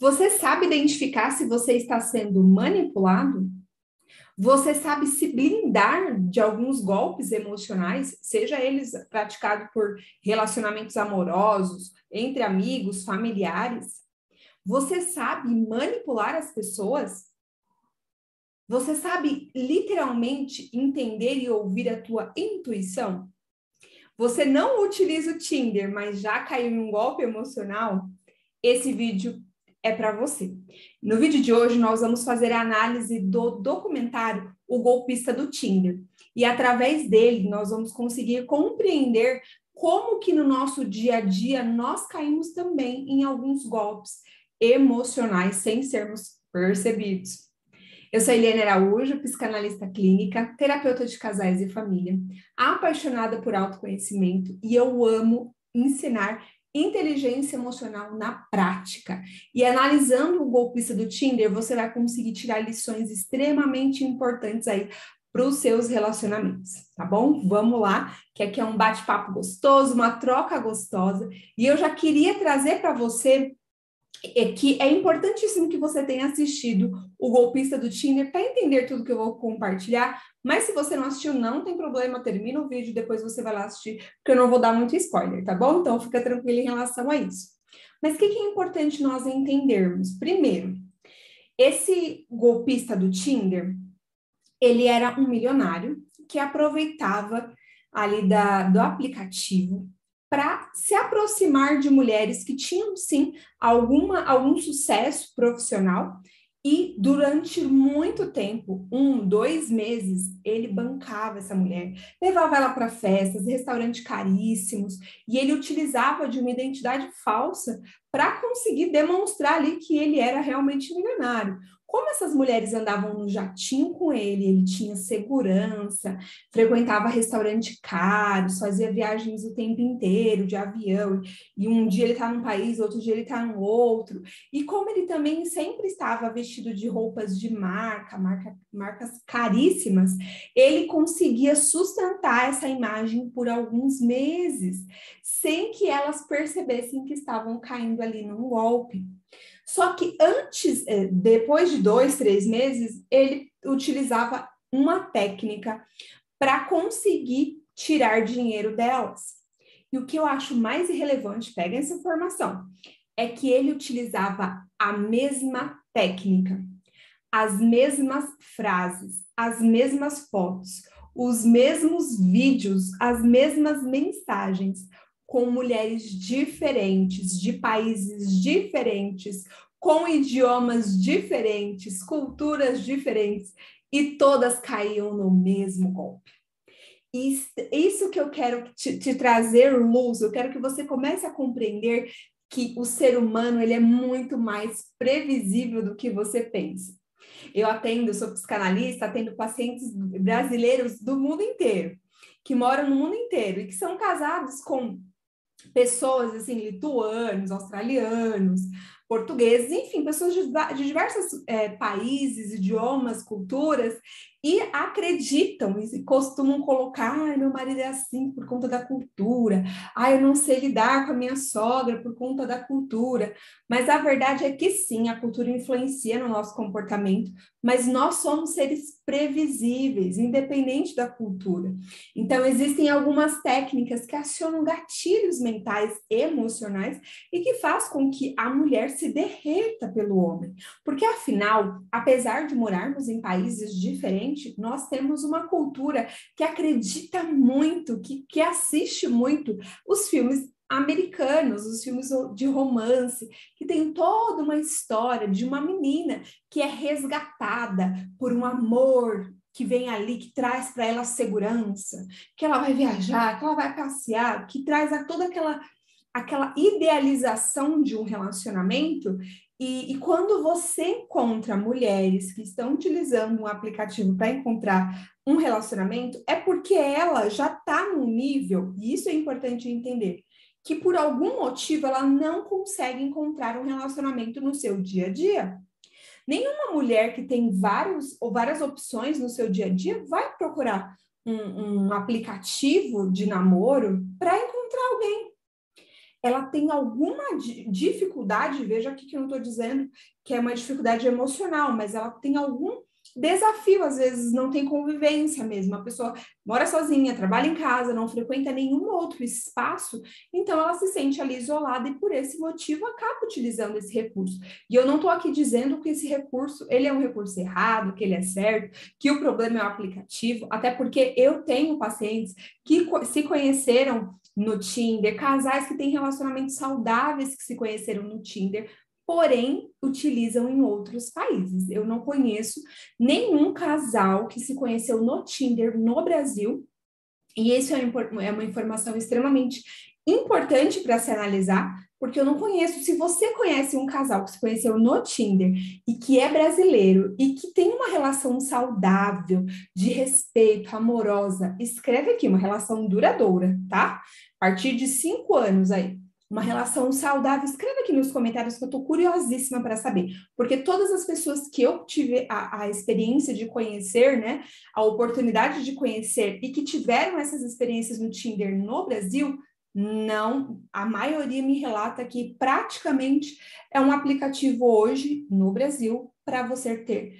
Você sabe identificar se você está sendo manipulado? Você sabe se blindar de alguns golpes emocionais, seja eles praticados por relacionamentos amorosos, entre amigos, familiares? Você sabe manipular as pessoas? Você sabe literalmente entender e ouvir a tua intuição? Você não utiliza o Tinder, mas já caiu em um golpe emocional? Esse vídeo é para você. No vídeo de hoje, nós vamos fazer a análise do documentário O Golpista do Tinder. E através dele, nós vamos conseguir compreender como que no nosso dia a dia nós caímos também em alguns golpes emocionais sem sermos percebidos. Eu sou Eliane Araújo, psicanalista clínica, terapeuta de casais e família, apaixonada por autoconhecimento e eu amo ensinar inteligência emocional na prática. E analisando o golpista do Tinder, você vai conseguir tirar lições extremamente importantes aí para os seus relacionamentos, tá bom? Vamos lá, que aqui é um bate-papo gostoso, uma troca gostosa, e eu já queria trazer para você é que é importantíssimo que você tenha assistido o golpista do Tinder para entender tudo que eu vou compartilhar. Mas se você não assistiu, não tem problema, termina o vídeo, depois você vai lá assistir, porque eu não vou dar muito spoiler, tá bom? Então fica tranquilo em relação a isso. Mas o que, que é importante nós entendermos? Primeiro, esse golpista do Tinder, ele era um milionário que aproveitava ali da, do aplicativo para se aproximar de mulheres que tinham sim alguma, algum sucesso profissional e durante muito tempo, um, dois meses, ele bancava essa mulher, levava ela para festas, restaurantes caríssimos, e ele utilizava de uma identidade falsa para conseguir demonstrar ali que ele era realmente milionário. Como essas mulheres andavam no jatinho com ele, ele tinha segurança, frequentava restaurante caros, fazia viagens o tempo inteiro de avião, e um dia ele está num país, outro dia ele está no outro. E como ele também sempre estava vestido de roupas de marca, marca marcas caríssimas, ele conseguia sustentar essa imagem por alguns meses, sem que elas percebessem que estavam caindo ali num golpe. Só que antes, é, depois de dois, três meses, ele utilizava uma técnica para conseguir tirar dinheiro delas. E o que eu acho mais relevante, pega essa informação, é que ele utilizava a mesma técnica, as mesmas frases, as mesmas fotos, os mesmos vídeos, as mesmas mensagens, com mulheres diferentes, de países diferentes, com idiomas diferentes, culturas diferentes, e todas caíam no mesmo golpe. Isso que eu quero te, te, trazer luz, eu quero que você comece a compreender que o ser humano ele é muito mais previsível do que você pensa. Eu atendo, sou psicanalista, atendo pacientes brasileiros do mundo inteiro, que moram no mundo inteiro e que são casados com pessoas assim, lituanos, australianos, portugueses, enfim, pessoas de, de diversos é, países, idiomas, culturas, e acreditam e costumam colocar, ai, meu marido é assim por conta da cultura, ai, eu não sei lidar com a minha sogra por conta da cultura. Mas a verdade é que sim, a cultura influencia no nosso comportamento, mas nós somos seres previsíveis, independente da cultura. Então, existem algumas técnicas que acionam gatilhos mentais, emocionais, e que faz com que a mulher se derreta pelo homem. Porque, afinal, apesar de morarmos em países diferentes, nós temos uma cultura que acredita muito, que, que assiste muito os filmes americanos, os filmes de romance, que tem toda uma história de uma menina que é resgatada por um amor que vem ali, que traz para ela segurança, que ela vai viajar, que ela vai passear, que traz a toda aquela aquela idealização de um relacionamento e, e, quando você encontra mulheres que estão utilizando um aplicativo para encontrar um relacionamento, é porque ela já está num nível, e isso é importante entender, que por algum motivo ela não consegue encontrar um relacionamento no seu dia a dia. Nenhuma mulher que tem vários ou várias opções no seu dia a dia vai procurar um, um aplicativo de namoro para encontrar alguém ela tem alguma dificuldade, veja aqui que eu não estou dizendo que é uma dificuldade emocional, mas ela tem algum desafio, às vezes não tem convivência mesmo. A pessoa mora sozinha, trabalha em casa, não frequenta nenhum outro espaço, então ela se sente ali isolada e por esse motivo acaba utilizando esse recurso. E eu não estou aqui dizendo que esse recurso ele é um recurso errado, que ele é certo, que o problema é o aplicativo, até porque eu tenho pacientes que se conheceram no Tinder, casais que têm relacionamentos saudáveis que se conheceram no Tinder, porém utilizam em outros países. Eu não conheço nenhum casal que se conheceu no Tinder no Brasil, e isso é, é uma informação extremamente importante para se analisar, porque eu não conheço. Se você conhece um casal que se conheceu no Tinder e que é brasileiro e que tem uma relação saudável, de respeito, amorosa, escreve aqui uma relação duradoura, tá? A partir de cinco anos aí uma relação saudável, escreva aqui nos comentários que eu estou curiosíssima para saber, porque todas as pessoas que eu tive a, a, experiência de conhecer, né, a oportunidade de conhecer e que tiveram essas experiências no Tinder no Brasil, não, a maioria me relata que praticamente é um aplicativo hoje no Brasil para você ter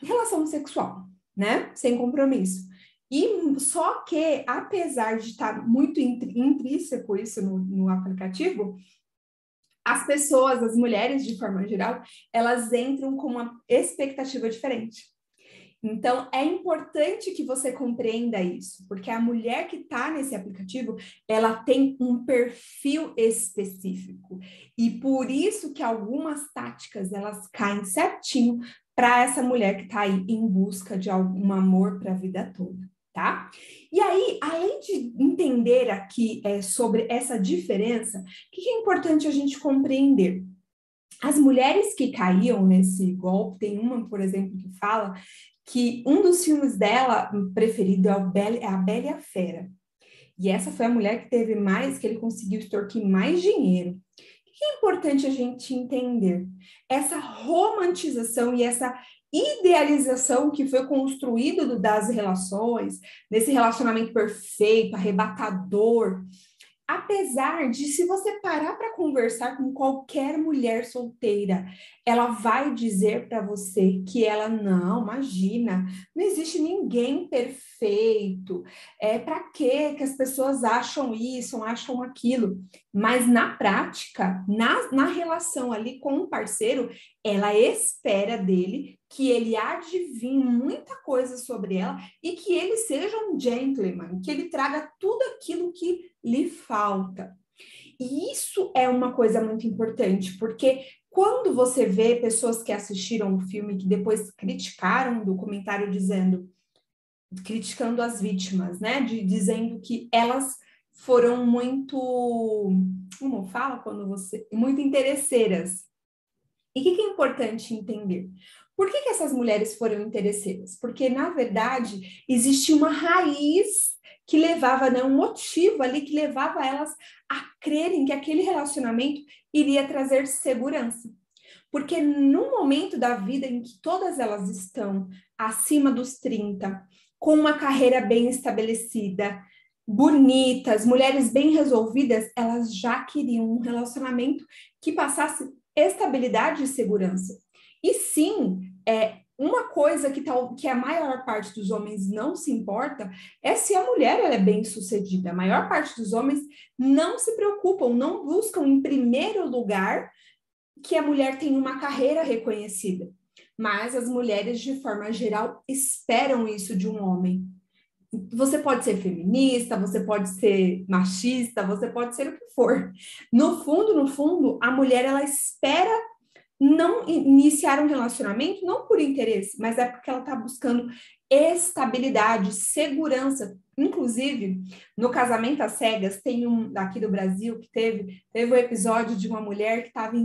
relação sexual, né, sem compromisso. E só que, apesar de estar muito intrínseco isso no, no aplicativo, as pessoas, as mulheres de forma geral, elas entram com uma expectativa diferente. Então, é importante que você compreenda isso, porque a mulher que está nesse aplicativo, ela tem um perfil específico. E por isso que algumas táticas, elas caem certinho para essa mulher que está aí em busca de algum amor para a vida toda tá? E aí, além de entender aqui é, sobre essa diferença, o que é importante a gente compreender? As mulheres que caíam nesse golpe, tem uma, por exemplo, que fala que um dos filmes dela preferido é, Bela, é A Bela e a Fera. E essa foi a mulher que teve mais, que ele conseguiu extorquir mais dinheiro. O que é importante a gente entender? Essa romantização e essa idealização que foi construído das relações, nesse relacionamento perfeito, arrebatador, apesar de se você parar para conversar com qualquer mulher solteira, ela vai dizer para você que ela não, imagina, não existe ninguém perfeito. É para que que as pessoas acham isso, acham aquilo? Mas na prática, na, na relação ali com o parceiro, ela espera dele que ele adivinhe muita coisa sobre ela e que ele seja um gentleman, que ele traga tudo aquilo que lhe falta. E isso é uma coisa muito importante, porque quando você vê pessoas que assistiram o filme que depois criticaram o documentário dizendo criticando as vítimas, né, de dizendo que elas foram muito, como fala quando você, muito interesseiras. E o que, que, é importante entender? Por que, que essas mulheres foram interesseiras? Porque, na verdade, existia uma raiz que levava, né, um motivo ali que levava elas a crerem que aquele relacionamento iria trazer segurança. Porque no momento da vida em que todas elas estão acima dos 30, com uma carreira bem estabelecida, bonitas, mulheres bem resolvidas, elas já queriam um relacionamento que passasse estabilidade e segurança. E sim, é, uma coisa que, tal, que a maior parte dos homens não se importa é se a mulher é bem sucedida. A maior parte dos homens não se preocupam, não buscam em primeiro lugar que a mulher tenha uma carreira reconhecida. Mas as mulheres, de forma geral, esperam isso de um homem. Você pode ser feminista, você pode ser machista, você pode ser o que for. No fundo, no fundo, a mulher ela espera não iniciar um relacionamento não por interesse, mas é porque ela está buscando estabilidade, segurança. Inclusive, no casamento às cegas, tem um daqui do Brasil que teve, teve um episódio de uma mulher que estava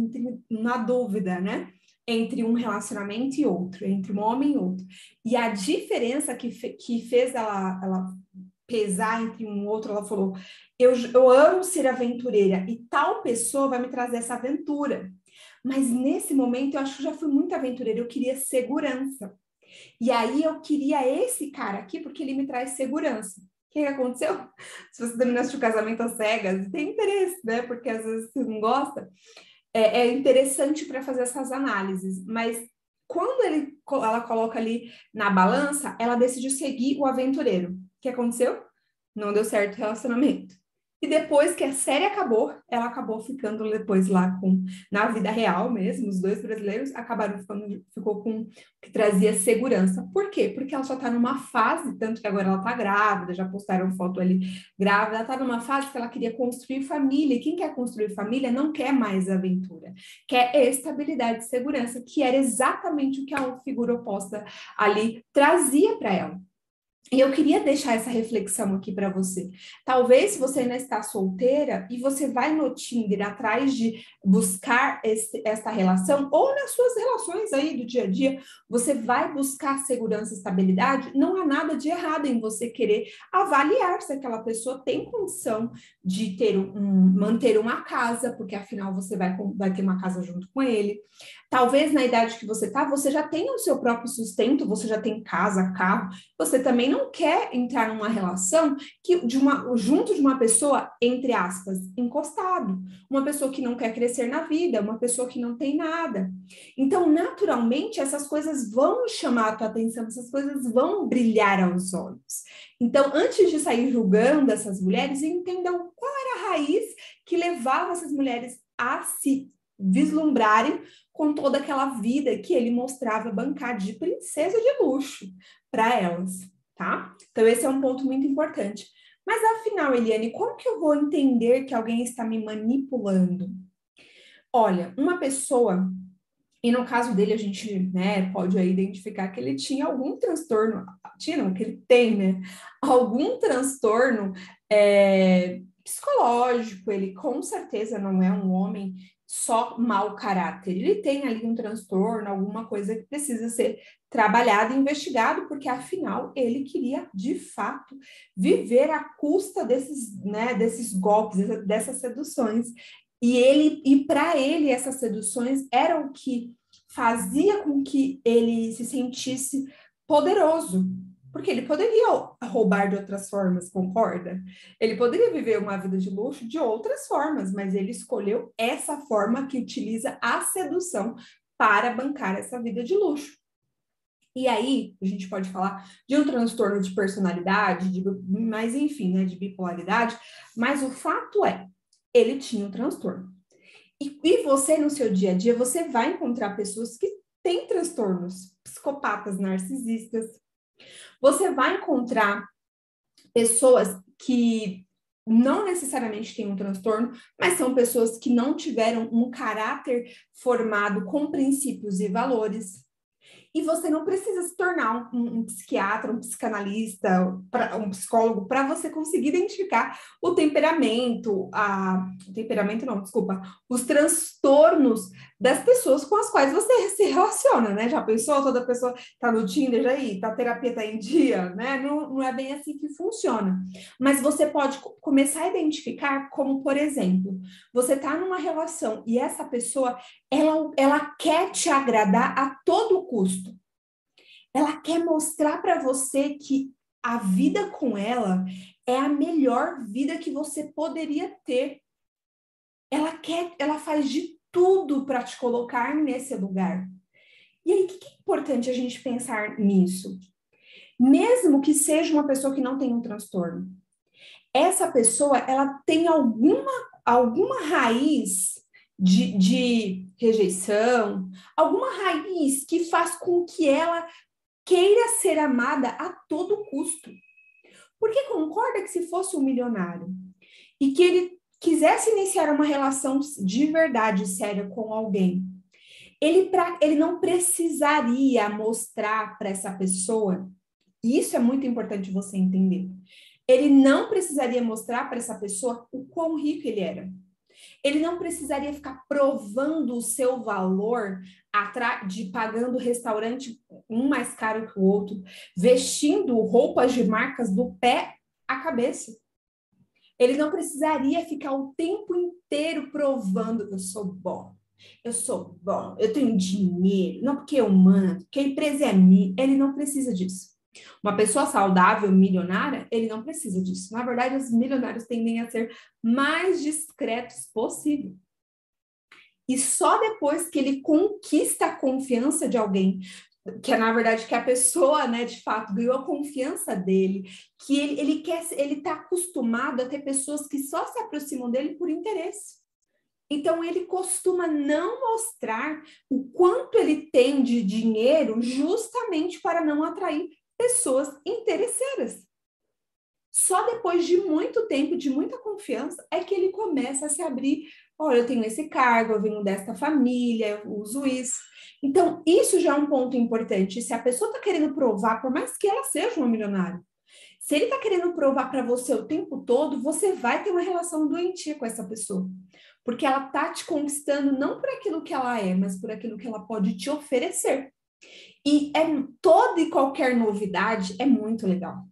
na dúvida, né? Entre um relacionamento e outro, entre um homem e outro. E a diferença que, fe, que fez ela, ela pesar entre um outro, ela falou: eu, eu amo ser aventureira e tal pessoa vai me trazer essa aventura. Mas nesse momento eu acho que já fui muito aventureira, eu queria segurança. E aí eu queria esse cara aqui porque ele me traz segurança. O que aconteceu? Se você terminasse o casamento às cegas, tem interesse, né? Porque às vezes você não gosta. É, é interessante para fazer essas análises, mas quando ele, ela coloca ali na balança, ela decidiu seguir o aventureiro. O que aconteceu? Não deu certo o relacionamento. E depois que a série acabou, ela acabou ficando depois lá com, na vida real mesmo, os dois brasileiros acabaram ficando, ficou com o que trazia segurança. Por quê? Porque ela só está numa fase, tanto que agora ela está grávida, já postaram foto ali grávida, ela está numa fase que ela queria construir família, e quem quer construir família não quer mais aventura, quer estabilidade e segurança, que era exatamente o que a figura oposta ali trazia para ela. E eu queria deixar essa reflexão aqui para você. Talvez você ainda está solteira e você vai no Tinder atrás de buscar esse, essa relação, ou nas suas relações aí do dia a dia, você vai buscar segurança e estabilidade, não há nada de errado em você querer avaliar se aquela pessoa tem condição de ter um, manter uma casa, porque afinal você vai, vai ter uma casa junto com ele. Talvez na idade que você está, você já tenha o seu próprio sustento, você já tem casa, carro, você também não quer entrar numa relação que de uma junto de uma pessoa entre aspas encostado, uma pessoa que não quer crescer na vida, uma pessoa que não tem nada. Então, naturalmente, essas coisas vão chamar a tua atenção, essas coisas vão brilhar aos olhos. Então, antes de sair julgando essas mulheres, entendam qual era a raiz que levava essas mulheres a se vislumbrarem com toda aquela vida que ele mostrava bancar de princesa de luxo para elas, tá? Então esse é um ponto muito importante. Mas afinal, Eliane, como que eu vou entender que alguém está me manipulando? Olha, uma pessoa, e no caso dele a gente, né, pode aí identificar que ele tinha algum transtorno, tinha não, que ele tem, né, algum transtorno é, psicológico, ele com certeza não é um homem só mau caráter. Ele tem ali um transtorno, alguma coisa que precisa ser trabalhado e investigado, porque afinal ele queria de fato viver à custa desses, né, desses golpes, dessas seduções. E ele e para ele essas seduções eram o que fazia com que ele se sentisse poderoso, porque ele poderia roubar de outras formas, concorda? Ele poderia viver uma vida de luxo de outras formas, mas ele escolheu essa forma que utiliza a sedução para bancar essa vida de luxo. E aí, a gente pode falar de um transtorno de personalidade, de, mas enfim, né, de bipolaridade, mas o fato é, ele tinha um transtorno. E, e você, no seu dia a dia, você vai encontrar pessoas que têm transtornos, psicopatas narcisistas, você vai encontrar pessoas que não necessariamente têm um transtorno, mas são pessoas que não tiveram um caráter formado com princípios e valores. E você não precisa se tornar um, um psiquiatra, um psicanalista, pra, um psicólogo para você conseguir identificar o temperamento, a temperamento não, desculpa, os transtornos das pessoas com as quais você se relaciona, né? Já pensou? Toda pessoa tá no Tinder já aí, tá terapia tá em dia, né? Não, não é bem assim que funciona. Mas você pode começar a identificar como, por exemplo, você tá numa relação e essa pessoa ela, ela quer te agradar a todo custo. Ela quer mostrar para você que a vida com ela é a melhor vida que você poderia ter. Ela quer, ela faz de tudo para te colocar nesse lugar. E aí, o que é importante a gente pensar nisso? Mesmo que seja uma pessoa que não tem um transtorno, essa pessoa ela tem alguma, alguma raiz de, de rejeição, alguma raiz que faz com que ela queira ser amada a todo custo. Porque concorda que se fosse um milionário e que ele quisesse iniciar uma relação de verdade séria com alguém, ele, pra, ele não precisaria mostrar para essa pessoa, e isso é muito importante você entender. Ele não precisaria mostrar para essa pessoa o quão rico ele era. Ele não precisaria ficar provando o seu valor de pagando restaurante um mais caro que o outro, vestindo roupas de marcas do pé à cabeça. Ele não precisaria ficar o tempo inteiro provando que eu sou bom. Eu sou bom, eu tenho dinheiro, não porque eu mando, porque a empresa é minha. Ele não precisa disso. Uma pessoa saudável, milionária, ele não precisa disso. Na verdade, os milionários tendem a ser mais discretos possível. E só depois que ele conquista a confiança de alguém, que é na verdade que a pessoa, né, de fato, ganhou a confiança dele, que ele, ele quer, ele está acostumado a ter pessoas que só se aproximam dele por interesse. Então ele costuma não mostrar o quanto ele tem de dinheiro justamente para não atrair pessoas interesseiras. Só depois de muito tempo, de muita confiança, é que ele começa a se abrir. Olha, eu tenho esse cargo, eu venho desta família, eu uso isso. Então, isso já é um ponto importante. Se a pessoa está querendo provar, por mais que ela seja uma milionária, se ele está querendo provar para você o tempo todo, você vai ter uma relação doentia com essa pessoa. Porque ela está te conquistando não por aquilo que ela é, mas por aquilo que ela pode te oferecer. E é, toda e qualquer novidade é muito legal,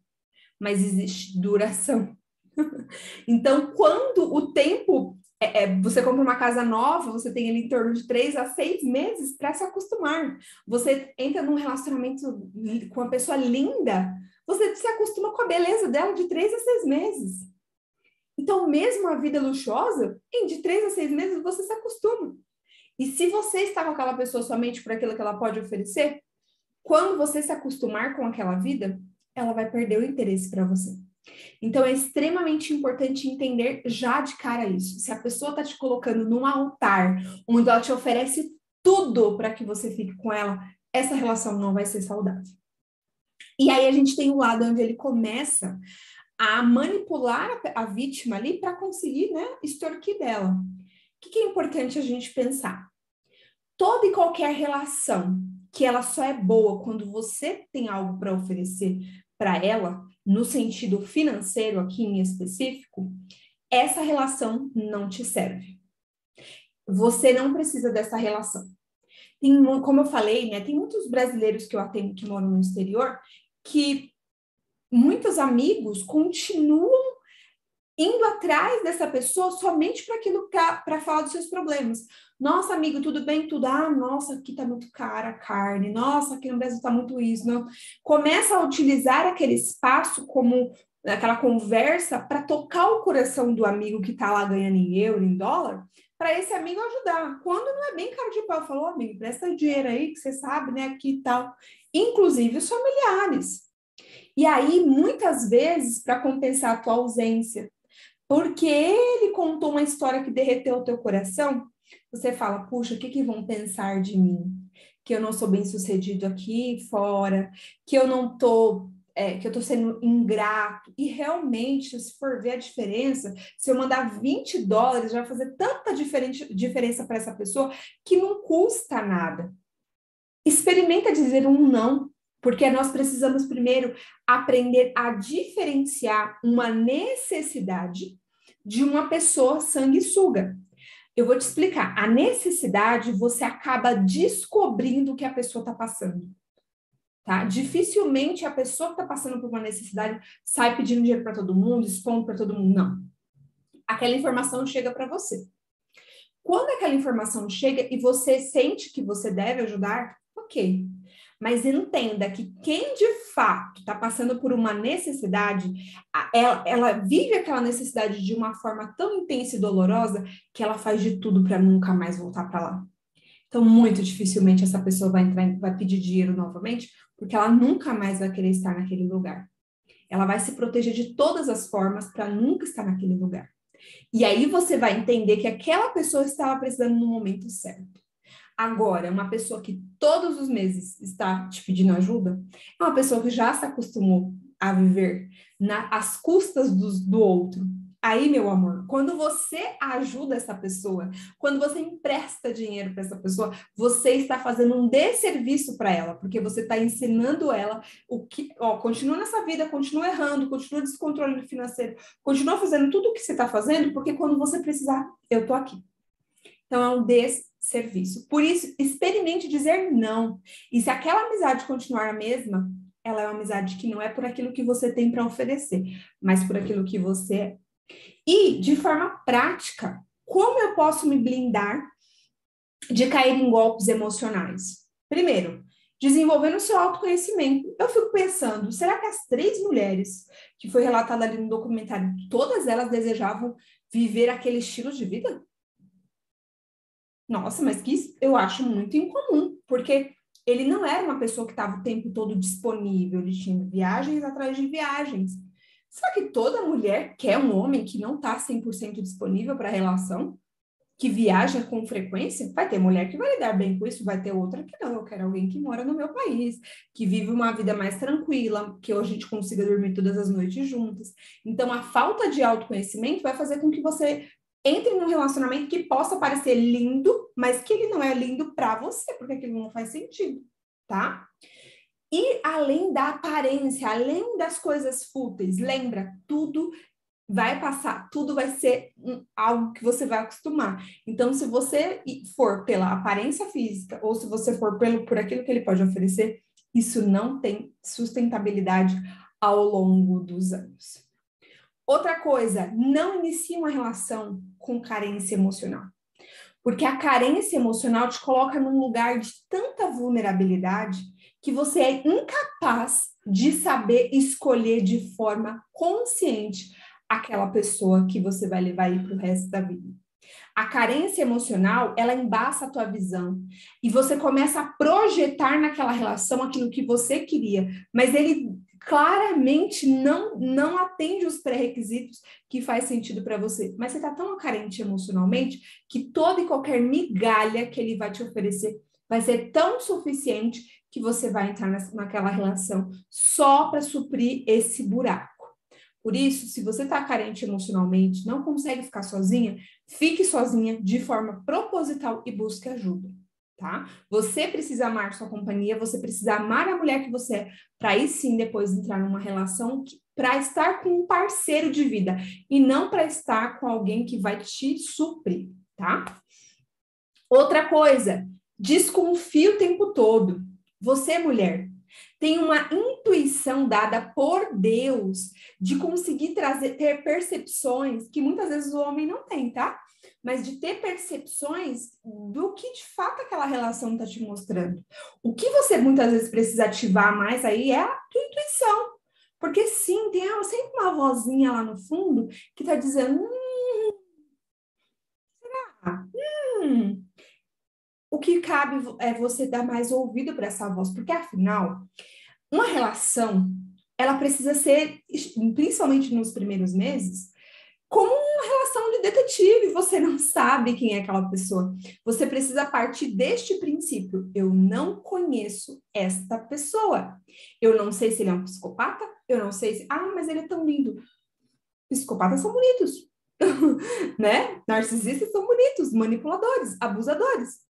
mas existe duração. então, quando o tempo é, é, você compra uma casa nova, você tem ali em torno de três a seis meses para se acostumar. Você entra num relacionamento com uma pessoa linda, você se acostuma com a beleza dela de três a seis meses. Então, mesmo a vida luxuosa, em de três a seis meses você se acostuma. E se você está com aquela pessoa somente por aquilo que ela pode oferecer, quando você se acostumar com aquela vida, ela vai perder o interesse para você. Então é extremamente importante entender já de cara isso. Se a pessoa está te colocando num altar onde ela te oferece tudo para que você fique com ela, essa relação não vai ser saudável. E aí a gente tem o lado onde ele começa a manipular a vítima ali para conseguir, né, extorquir dela. O que, é importante a gente pensar? Toda e qualquer relação que ela só é boa quando você tem algo para oferecer para ela, no sentido financeiro aqui em específico, essa relação não te serve. Você não precisa dessa relação. Tem, como eu falei, né, tem muitos brasileiros que eu atendo que moram no exterior que muitos amigos continuam indo atrás dessa pessoa somente para aquilo para falar dos seus problemas. Nossa, amigo, tudo bem? Tudo. Ah, nossa, aqui tá muito cara a carne. Nossa, aqui no Brasil tá muito isso. Não. Começa a utilizar aquele espaço como aquela conversa para tocar o coração do amigo que tá lá ganhando em euro, em dólar, para esse amigo ajudar. Quando não é bem caro de pau, falou, amigo, presta dinheiro aí que você sabe, né, aqui e tal. Inclusive os familiares. E aí, muitas vezes, para compensar a tua ausência, porque ele contou uma história que derreteu o teu coração, você fala, puxa, o que, que vão pensar de mim? Que eu não sou bem sucedido aqui fora, que eu não tô, é, que eu tô sendo ingrato. E realmente, se for ver a diferença, se eu mandar 20 dólares, vai fazer tanta diferença para essa pessoa que não custa nada. Experimenta dizer um não porque nós precisamos primeiro aprender a diferenciar uma necessidade de uma pessoa sanguessuga. Eu vou te explicar. A necessidade você acaba descobrindo o que a pessoa está passando. Tá? Dificilmente a pessoa que está passando por uma necessidade sai pedindo dinheiro para todo mundo, expondo para todo mundo. Não. Aquela informação chega para você. Quando aquela informação chega e você sente que você deve ajudar, ok. Mas entenda que quem de fato está passando por uma necessidade, ela, ela, vive aquela necessidade de uma forma tão intensa e dolorosa que ela faz de tudo para nunca mais voltar para lá. Então, muito dificilmente essa pessoa vai entrar, vai pedir dinheiro novamente, porque ela nunca mais vai querer estar naquele lugar. Ela vai se proteger de todas as formas para nunca estar naquele lugar. E aí você vai entender que aquela pessoa estava precisando no momento certo. Agora, uma pessoa que todos os meses está te pedindo ajuda, é uma pessoa que já se acostumou a viver na, às custas do, do outro. Aí, meu amor, quando você ajuda essa pessoa, quando você empresta dinheiro para essa pessoa, você está fazendo um desserviço para ela, porque você está ensinando ela o que, ó, continua nessa vida, continua errando, continua descontrole financeiro, continua fazendo tudo o que você está fazendo, porque quando você precisar, eu tô aqui. Então, é um des serviço. Por isso, experimente dizer não. E se aquela amizade continuar a mesma, ela é uma amizade que não é por aquilo que você tem para oferecer, mas por aquilo que você é. E, de forma prática, como eu posso me blindar de cair em golpes emocionais? Primeiro, desenvolvendo o seu autoconhecimento. Eu fico pensando, será que as três mulheres que foi relatada ali no documentário, todas elas desejavam viver aquele estilo de vida? Nossa, mas que eu acho muito incomum, porque ele não era uma pessoa que estava o tempo todo disponível, ele tinha viagens atrás de viagens. Será que toda mulher quer um homem que não está 100% disponível para a relação? Que viaja com frequência? Vai ter mulher que vai lidar bem com isso, vai ter outra que não. Eu quero alguém que mora no meu país, que vive uma vida mais tranquila, que hoje a gente consiga dormir todas as noites juntas. Então, a falta de autoconhecimento vai fazer com que você entre num relacionamento que possa parecer lindo, mas que ele não é lindo para você, porque aquilo não faz sentido, tá? E além da aparência, além das coisas fúteis, lembra, tudo vai passar, tudo vai ser algo que você vai acostumar. Então, se você for pela aparência física ou se você for pelo por aquilo que ele pode oferecer, isso não tem sustentabilidade ao longo dos anos. Outra coisa, não inicie uma relação com carência emocional. Porque a carência emocional te coloca num lugar de tanta vulnerabilidade que você é incapaz de saber escolher de forma consciente aquela pessoa que você vai levar aí para o resto da vida. A carência emocional, ela embaça a tua visão e você começa a projetar naquela relação aquilo que você queria, mas ele claramente não não atende os pré-requisitos que faz sentido para você, mas você está tão carente emocionalmente que toda e qualquer migalha que ele vai te oferecer vai ser tão suficiente que você vai entrar naquela relação só para suprir esse buraco. Por isso, se você está carente emocionalmente, não consegue ficar sozinha, fique sozinha de forma proposital e busque ajuda tá? Você precisa amar sua companhia, você precisa amar a mulher que você é, para aí sim depois entrar numa relação para estar com um parceiro de vida e não para estar com alguém que vai te suprir, tá? Outra coisa, desconfie o tempo todo. Você, mulher, tem uma intuição dada por Deus de conseguir trazer ter percepções que muitas vezes o homem não tem, tá? Mas de ter percepções do que de fato aquela relação está te mostrando. O que você muitas vezes precisa ativar mais aí é a tua intuição. Porque sim, tem sempre uma vozinha lá no fundo que está dizendo: hum? Hum. O que cabe é você dar mais ouvido para essa voz, porque afinal, uma relação ela precisa ser, principalmente nos primeiros meses, como relação de detetive, você não sabe quem é aquela pessoa. Você precisa partir deste princípio. Eu não conheço esta pessoa. Eu não sei se ele é um psicopata, eu não sei se. Ah, mas ele é tão lindo. Psicopatas são bonitos, né? Narcisistas são bonitos, manipuladores, abusadores.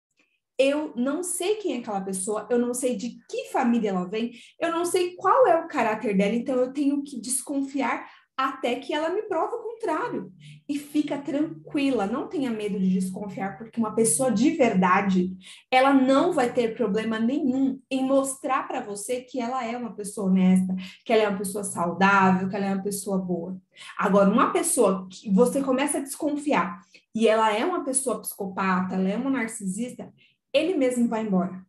Eu não sei quem é aquela pessoa, eu não sei de que família ela vem, eu não sei qual é o caráter dela, então eu tenho que desconfiar até que ela me prova o contrário. E fica tranquila, não tenha medo de desconfiar, porque uma pessoa de verdade, ela não vai ter problema nenhum em mostrar para você que ela é uma pessoa honesta, que ela é uma pessoa saudável, que ela é uma pessoa boa. Agora, uma pessoa que você começa a desconfiar e ela é uma pessoa psicopata, ela é uma narcisista, ele mesmo vai embora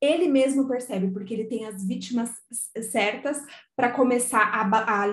ele mesmo percebe, porque ele tem as vítimas certas para começar a, a,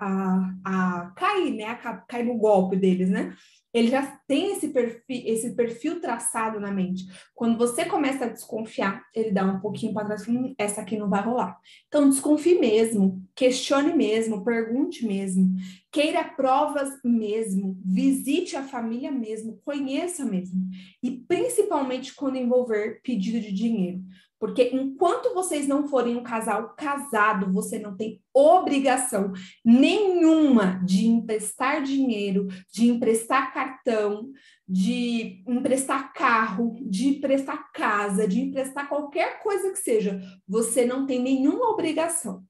a, a, cair, né? A cair no golpe deles, né? Ele já tem esse perfil, esse perfil traçado na mente. Quando você começa a desconfiar, ele dá um pouquinho para trás, hum, essa aqui não vai rolar. Então, desconfie mesmo, questione mesmo, pergunte mesmo, queira provas mesmo, visite a família mesmo, conheça mesmo. E principalmente quando envolver pedido de dinheiro. Porque enquanto vocês não forem um casal casado, você não tem obrigação nenhuma de emprestar dinheiro, de emprestar cartão, de emprestar carro, de emprestar casa, de emprestar qualquer coisa que seja. Você não tem nenhuma obrigação.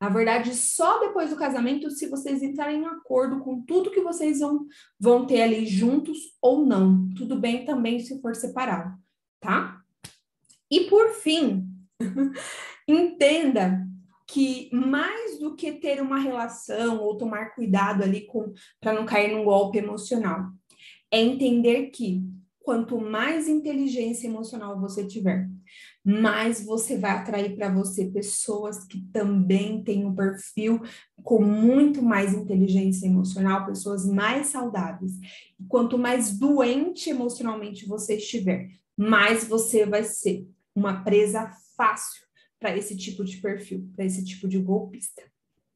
Na verdade, só depois do casamento, se vocês entrarem em acordo com tudo que vocês vão, vão ter ali juntos ou não. Tudo bem também se for separado, tá? E por fim, entenda que mais do que ter uma relação ou tomar cuidado ali com para não cair num golpe emocional, é entender que quanto mais inteligência emocional você tiver, mais você vai atrair para você pessoas que também têm um perfil com muito mais inteligência emocional, pessoas mais saudáveis. E quanto mais doente emocionalmente você estiver, mais você vai ser uma presa fácil para esse tipo de perfil, para esse tipo de golpista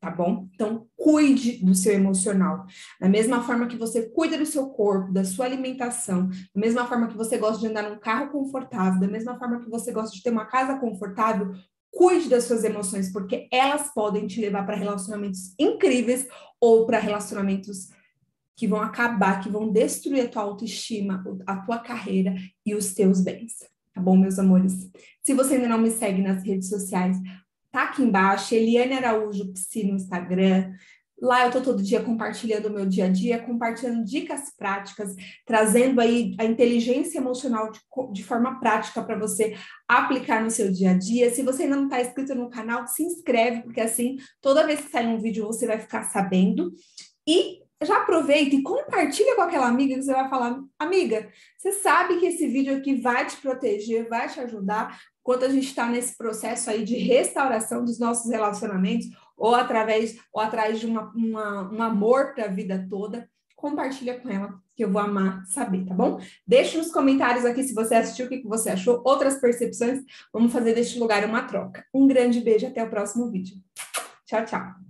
tá bom? Então, cuide do seu emocional. Da mesma forma que você cuida do seu corpo, da sua alimentação, da mesma forma que você gosta de andar num carro confortável, da mesma forma que você gosta de ter uma casa confortável, cuide das suas emoções, porque elas podem te levar para relacionamentos incríveis ou para relacionamentos que vão acabar, que vão destruir a tua autoestima, a tua carreira e os teus bens. Tá bom, meus amores? Se você ainda não me segue nas redes sociais, tá aqui embaixo, Eliane Araújo Psi no Instagram. Lá eu tô todo dia compartilhando o meu dia a dia, compartilhando dicas práticas, trazendo aí a inteligência emocional de, de forma prática para você aplicar no seu dia a dia. Se você ainda não está inscrito no canal, se inscreve, porque assim, toda vez que sair um vídeo, você vai ficar sabendo. E já aproveita e compartilha com aquela amiga que você vai falar, amiga, você sabe que esse vídeo aqui vai te proteger, vai te ajudar, quando a gente está nesse processo aí de restauração dos nossos relacionamentos, ou através ou atrás de uma, uma um amor para a vida toda, compartilha com ela, que eu vou amar saber, tá bom? Deixe nos comentários aqui se você assistiu, o que você achou, outras percepções. Vamos fazer deste lugar uma troca. Um grande beijo, até o próximo vídeo. Tchau, tchau.